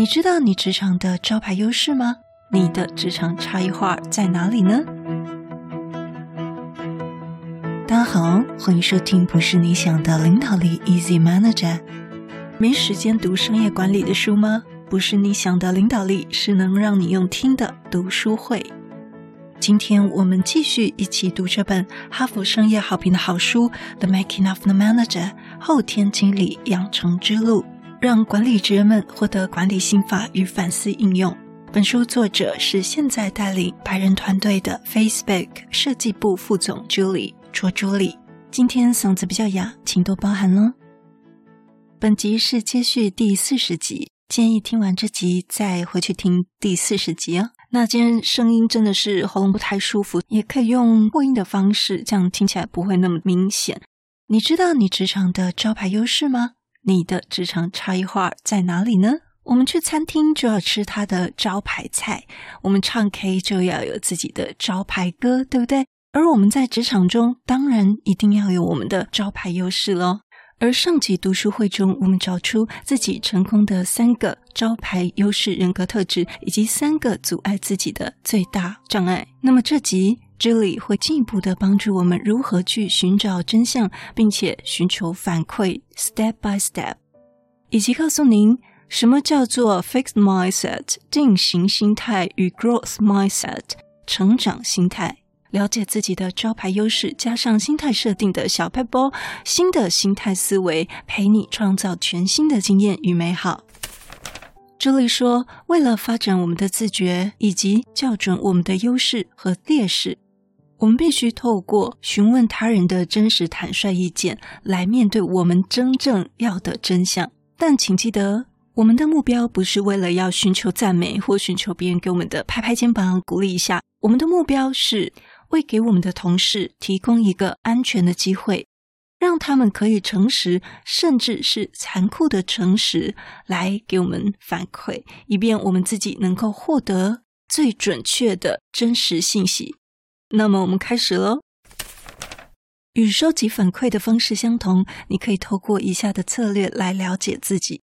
你知道你职场的招牌优势吗？你的职场差异化在哪里呢？大家好，欢迎收听不是你想的领导力 Easy Manager。没时间读商业管理的书吗？不是你想的领导力，是能让你用听的读书会。今天我们继续一起读这本哈佛商业好评的好书《The Making of the Manager》后天经理养成之路。让管理职员们获得管理心法与反思应用。本书作者是现在带领百人团队的 Facebook 设计部副总 Julie 卓朱莉。今天嗓子比较哑，请多包涵喽。本集是接续第四十集，建议听完这集再回去听第四十集哦。那今天声音真的是喉咙不太舒服，也可以用扩音的方式，这样听起来不会那么明显。你知道你职场的招牌优势吗？你的职场差异化在哪里呢？我们去餐厅就要吃它的招牌菜，我们唱 K 就要有自己的招牌歌，对不对？而我们在职场中，当然一定要有我们的招牌优势喽。而上集读书会中，我们找出自己成功的三个招牌优势人格特质，以及三个阻碍自己的最大障碍。那么这集。这里会进一步的帮助我们如何去寻找真相，并且寻求反馈，step by step，以及告诉您什么叫做 fixed mindset 定型心态与 growth mindset 成长心态。了解自己的招牌优势，加上心态设定的小撇步，新的心态思维陪你创造全新的经验与美好。这里说，为了发展我们的自觉，以及校准我们的优势和劣势。我们必须透过询问他人的真实坦率意见，来面对我们真正要的真相。但请记得，我们的目标不是为了要寻求赞美或寻求别人给我们的拍拍肩膀、鼓励一下。我们的目标是为给我们的同事提供一个安全的机会，让他们可以诚实，甚至是残酷的诚实，来给我们反馈，以便我们自己能够获得最准确的真实信息。那么我们开始喽。与收集反馈的方式相同，你可以透过以下的策略来了解自己。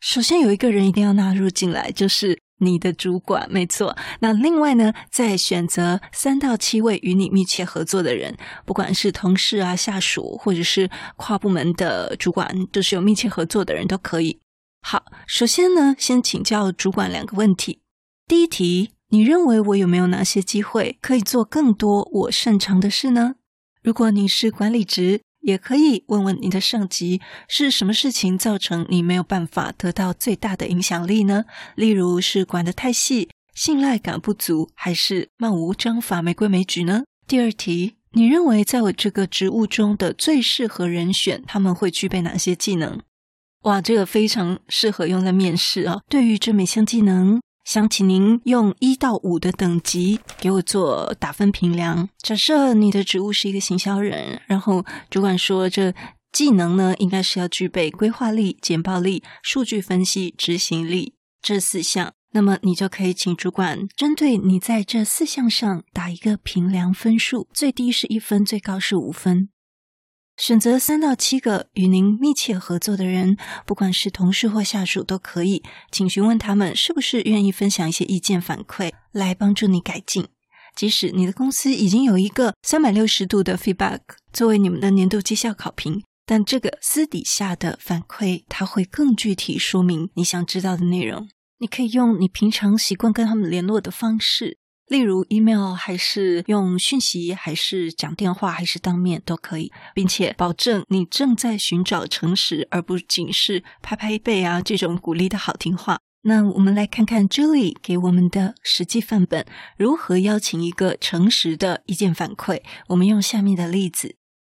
首先有一个人一定要纳入进来，就是你的主管，没错。那另外呢，再选择三到七位与你密切合作的人，不管是同事啊、下属，或者是跨部门的主管，就是有密切合作的人都可以。好，首先呢，先请教主管两个问题。第一题。你认为我有没有哪些机会可以做更多我擅长的事呢？如果你是管理职，也可以问问你的上级，是什么事情造成你没有办法得到最大的影响力呢？例如是管得太细、信赖感不足，还是漫无章法、没规没矩呢？第二题，你认为在我这个职务中的最适合人选，他们会具备哪些技能？哇，这个非常适合用在面试啊！对于这每项技能。想请您用一到五的等级给我做打分评量。假设你的职务是一个行销人，然后主管说这技能呢，应该是要具备规划力、简报力、数据分析、执行力这四项，那么你就可以请主管针对你在这四项上打一个评量分数，最低是一分，最高是五分。选择三到七个与您密切合作的人，不管是同事或下属都可以，请询问他们是不是愿意分享一些意见反馈，来帮助你改进。即使你的公司已经有一个三百六十度的 feedback 作为你们的年度绩效考评，但这个私底下的反馈，它会更具体说明你想知道的内容。你可以用你平常习惯跟他们联络的方式。例如 email 还是用讯息，还是讲电话，还是当面都可以，并且保证你正在寻找诚实，而不仅是拍拍背啊这种鼓励的好听话。那我们来看看 Julie 给我们的实际范本，如何邀请一个诚实的意见反馈。我们用下面的例子。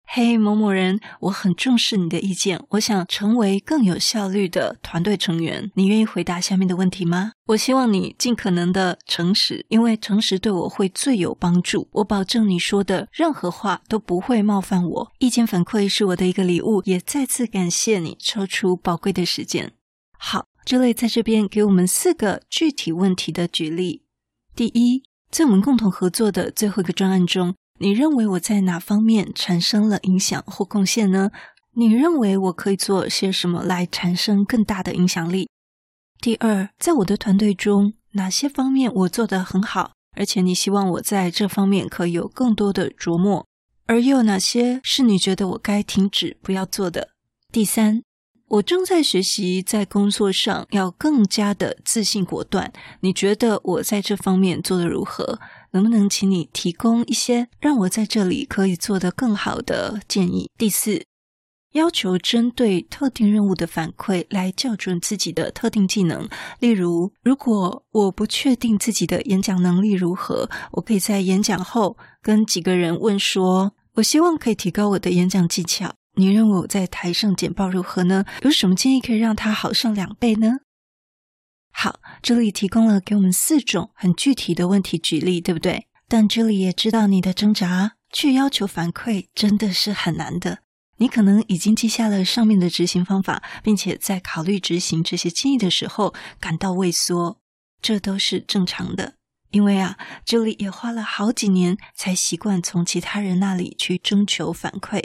嘿，某某人，我很重视你的意见。我想成为更有效率的团队成员。你愿意回答下面的问题吗？我希望你尽可能的诚实，因为诚实对我会最有帮助。我保证你说的任何话都不会冒犯我。意见反馈是我的一个礼物，也再次感谢你抽出宝贵的时间。好，这类在这边给我们四个具体问题的举例。第一，在我们共同合作的最后一个专案中。你认为我在哪方面产生了影响或贡献呢？你认为我可以做些什么来产生更大的影响力？第二，在我的团队中，哪些方面我做得很好，而且你希望我在这方面可以有更多的琢磨，而又哪些是你觉得我该停止不要做的？第三，我正在学习在工作上要更加的自信果断，你觉得我在这方面做得如何？能不能请你提供一些让我在这里可以做得更好的建议？第四，要求针对特定任务的反馈来校准自己的特定技能。例如，如果我不确定自己的演讲能力如何，我可以在演讲后跟几个人问说：“我希望可以提高我的演讲技巧。你认为我在台上简报如何呢？有什么建议可以让它好上两倍呢？”好，这里提供了给我们四种很具体的问题举例，对不对？但这里也知道你的挣扎，去要求反馈真的是很难的。你可能已经记下了上面的执行方法，并且在考虑执行这些建议的时候感到畏缩，这都是正常的。因为啊，这里也花了好几年才习惯从其他人那里去征求反馈。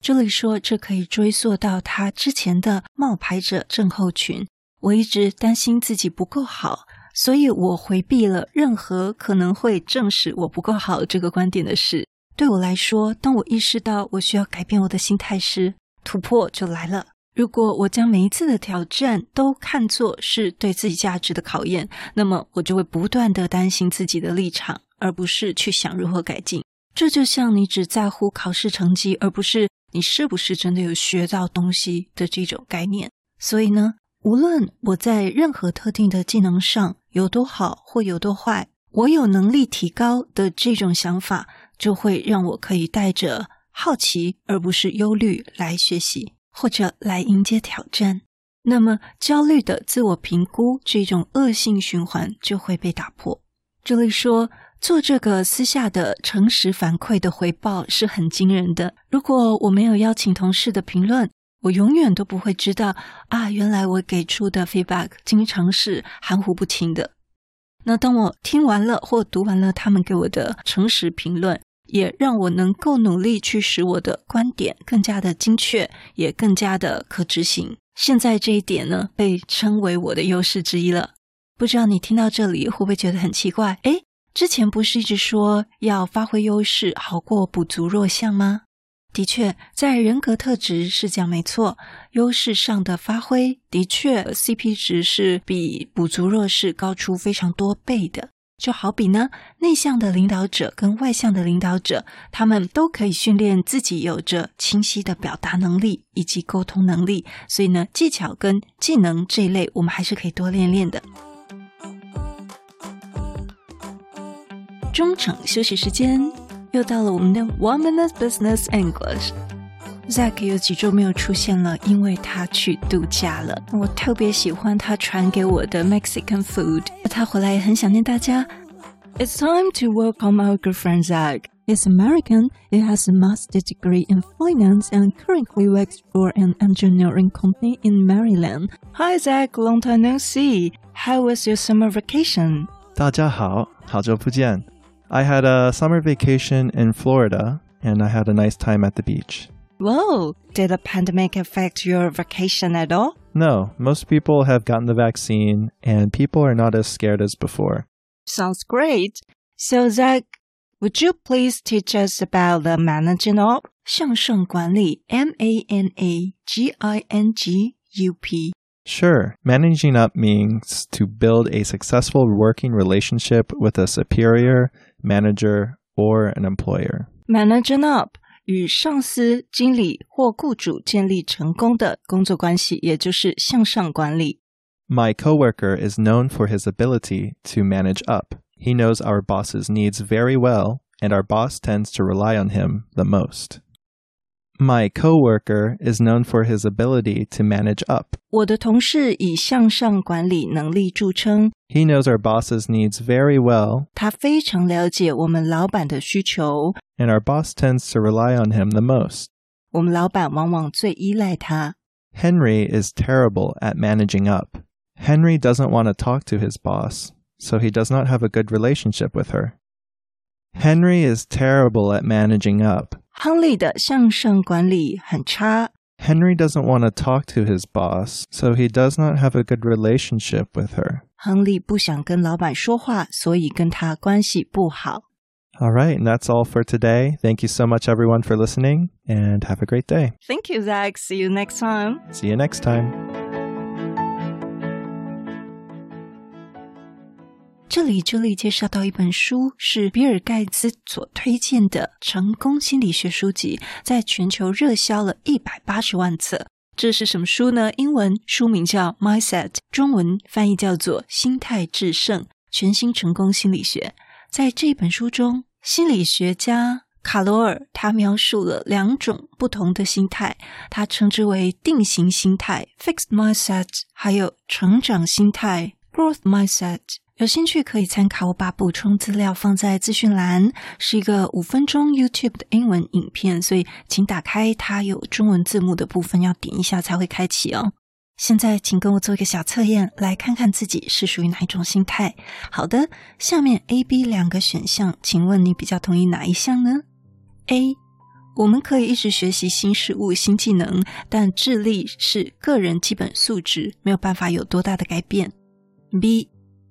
这里说，这可以追溯到他之前的冒牌者症候群。我一直担心自己不够好，所以我回避了任何可能会证实我不够好这个观点的事。对我来说，当我意识到我需要改变我的心态时，突破就来了。如果我将每一次的挑战都看作是对自己价值的考验，那么我就会不断地担心自己的立场，而不是去想如何改进。这就像你只在乎考试成绩，而不是你是不是真的有学到东西的这种概念。所以呢，无论我在任何特定的技能上有多好或有多坏，我有能力提高的这种想法，就会让我可以带着好奇而不是忧虑来学习，或者来迎接挑战。那么，焦虑的自我评估这种恶性循环就会被打破。这里说，做这个私下的诚实反馈的回报是很惊人的。如果我没有邀请同事的评论，我永远都不会知道啊，原来我给出的 feedback 经常是含糊不清的。那当我听完了或读完了他们给我的诚实评论，也让我能够努力去使我的观点更加的精确，也更加的可执行。现在这一点呢，被称为我的优势之一了。不知道你听到这里会不会觉得很奇怪？诶，之前不是一直说要发挥优势好过补足弱项吗？的确，在人格特质是讲没错，优势上的发挥的确 CP 值是比补足弱势高出非常多倍的。就好比呢，内向的领导者跟外向的领导者，他们都可以训练自己有着清晰的表达能力以及沟通能力。所以呢，技巧跟技能这一类，我们还是可以多练练的。中场休息时间。又到了我们的 One Minute Business English。Zack 有几周没有出现了，因为他去度假了。我特别喜欢他传给我的 Mexican food。他回来也很想念大家。It's time to welcome our good friend Zack. He's American. He has a master's degree in finance and currently works for an engineering company in Maryland. Hi Zack, long time no see. How was your summer vacation? 大家好，好久不见。 I had a summer vacation in Florida and I had a nice time at the beach. Whoa! Did the pandemic affect your vacation at all? No, most people have gotten the vaccine and people are not as scared as before. Sounds great. So Zack, would you please teach us about the managing up? 向上管理 M-A-N-A-G-I-N-G-U-P Sure. Managing up means to build a successful working relationship with a superior, manager, or an employer. Managing up 与上司、经理或雇主建立成功的工作关系，也就是向上管理。My coworker is known for his ability to manage up. He knows our boss's needs very well, and our boss tends to rely on him the most. My coworker is known for his ability to manage up. 我的同事以向上管理能力着称。He knows our boss's needs very well. 他非常了解我们老板的需求。And our boss tends to rely on him the most. 我们老板往往最依赖他。Henry is terrible at managing up. Henry doesn't want to talk to his boss, so he does not have a good relationship with her. Henry is terrible at managing up. 亨利的向上管理很差， Henry doesn't want to talk to his boss, so he does not have a good relationship with her. 亨利不想跟老板说话，所以跟他关系不好。 All right, and that's all for today. Thank you so much, everyone, for listening, and have a great day. Thank you, Zach. See you next time. See you next time. 这里这里介绍到一本书，是比尔盖茨所推荐的成功心理学书籍，在全球热销了一百八十万册。这是什么书呢？英文书名叫《Mindset》，中文翻译叫做《心态致胜：全新成功心理学》。在这本书中，心理学家卡罗尔他描述了两种不同的心态，他称之为定型心态 （Fixed Mindset），还有成长心态 （Growth Mindset）。有兴趣可以参考，我把补充资料放在资讯栏，是一个五分钟 YouTube 的英文影片，所以请打开它有中文字幕的部分，要点一下才会开启哦。现在请跟我做一个小测验，来看看自己是属于哪一种心态。好的，下面 A、B 两个选项，请问你比较同意哪一项呢？A，我们可以一直学习新事物、新技能，但智力是个人基本素质，没有办法有多大的改变。B。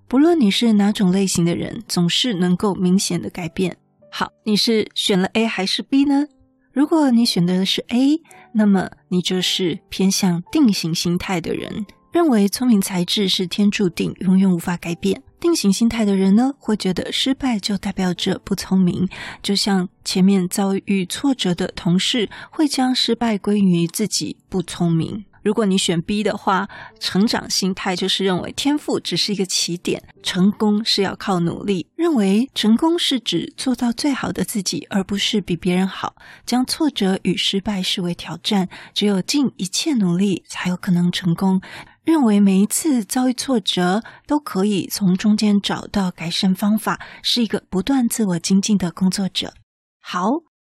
不论你是哪种类型的人，总是能够明显的改变。好，你是选了 A 还是 B 呢？如果你选的是 A，那么你就是偏向定型心态的人，认为聪明才智是天注定，永远无法改变。定型心态的人呢，会觉得失败就代表着不聪明，就像前面遭遇挫折的同事，会将失败归于自己不聪明。如果你选 B 的话，成长心态就是认为天赋只是一个起点，成功是要靠努力。认为成功是指做到最好的自己，而不是比别人好。将挫折与失败视为挑战，只有尽一切努力才有可能成功。认为每一次遭遇挫折都可以从中间找到改善方法，是一个不断自我精进的工作者。好，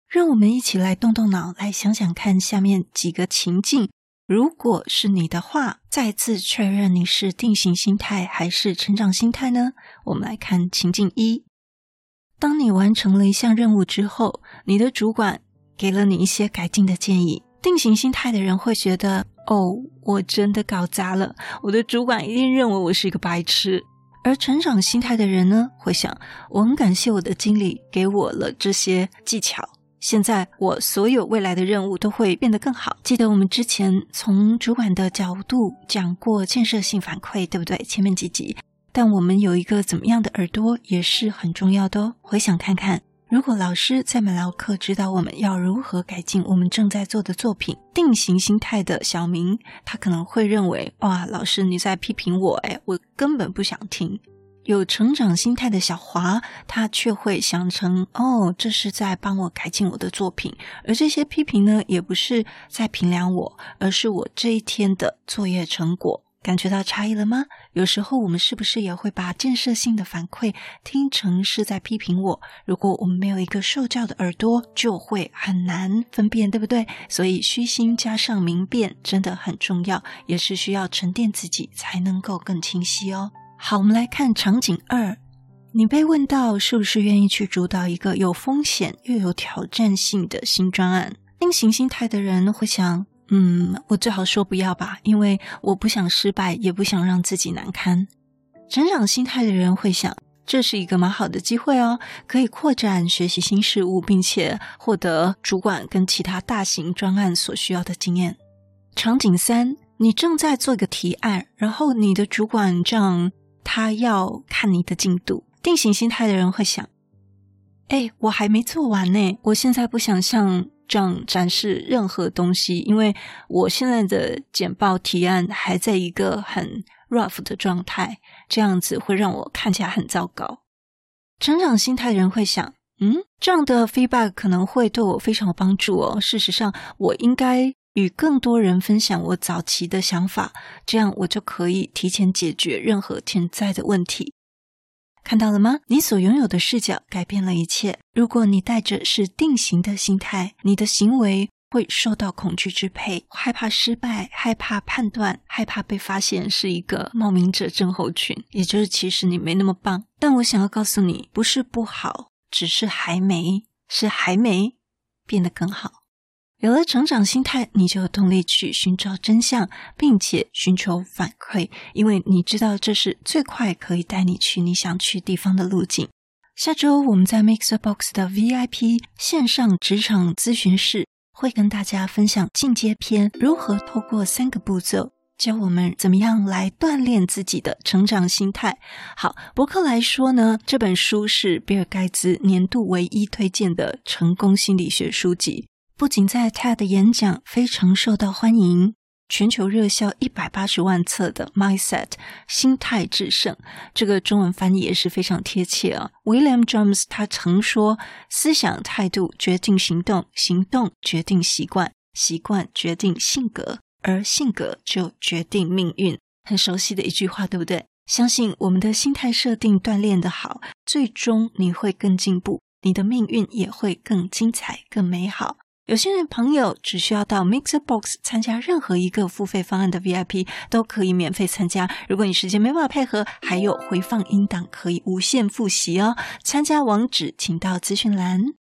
让我们一起来动动脑，来想想看下面几个情境。如果是你的话，再次确认你是定型心态还是成长心态呢？我们来看情境一：当你完成了一项任务之后，你的主管给了你一些改进的建议。定型心态的人会觉得：“哦，我真的搞砸了，我的主管一定认为我是一个白痴。”而成长心态的人呢，会想：“我很感谢我的经理给我了这些技巧。”现在我所有未来的任务都会变得更好。记得我们之前从主管的角度讲过建设性反馈，对不对？前面几集。但我们有一个怎么样的耳朵也是很重要的哦。回想看看，如果老师在美劳课指导我们要如何改进我们正在做的作品，定型心态的小明，他可能会认为：哇，老师你在批评我，诶，我根本不想听。有成长心态的小华，他却会想成哦，这是在帮我改进我的作品，而这些批评呢，也不是在评量我，而是我这一天的作业成果。感觉到差异了吗？有时候我们是不是也会把建设性的反馈听成是在批评我？如果我们没有一个受教的耳朵，就会很难分辨，对不对？所以虚心加上明辨真的很重要，也是需要沉淀自己才能够更清晰哦。好，我们来看场景二。你被问到是不是愿意去主导一个有风险又有挑战性的新专案？定型心态的人会想：嗯，我最好说不要吧，因为我不想失败，也不想让自己难堪。成长心态的人会想：这是一个蛮好的机会哦，可以扩展学习新事物，并且获得主管跟其他大型专案所需要的经验。场景三，你正在做一个提案，然后你的主管这样。他要看你的进度。定型心态的人会想：哎，我还没做完呢，我现在不想像这样展示任何东西，因为我现在的简报提案还在一个很 rough 的状态，这样子会让我看起来很糟糕。成长心态的人会想：嗯，这样的 feedback 可能会对我非常有帮助哦。事实上，我应该。与更多人分享我早期的想法，这样我就可以提前解决任何潜在的问题。看到了吗？你所拥有的视角改变了一切。如果你带着是定型的心态，你的行为会受到恐惧支配，害怕失败，害怕判断，害怕被发现是一个冒名者症候群，也就是其实你没那么棒。但我想要告诉你，不是不好，只是还没，是还没变得更好。有了成长心态，你就有动力去寻找真相，并且寻求反馈，因为你知道这是最快可以带你去你想去地方的路径。下周我们在 MixerBox 的 VIP 线上职场咨询室会跟大家分享进阶篇，如何透过三个步骤教我们怎么样来锻炼自己的成长心态。好，博客来说呢，这本书是比尔盖茨年度唯一推荐的成功心理学书籍。不仅在 TED 演讲非常受到欢迎，全球热销一百八十万册的《Mindset》心态致胜，这个中文翻译也是非常贴切啊。William James 他曾说：“思想态度决定行动，行动决定习惯，习惯决定性格，而性格就决定命运。”很熟悉的一句话，对不对？相信我们的心态设定锻炼得好，最终你会更进步，你的命运也会更精彩、更美好。有些人朋友只需要到 Mixbox 参加任何一个付费方案的 VIP，都可以免费参加。如果你时间没办法配合，还有回放音档可以无限复习哦。参加网址请到资讯栏。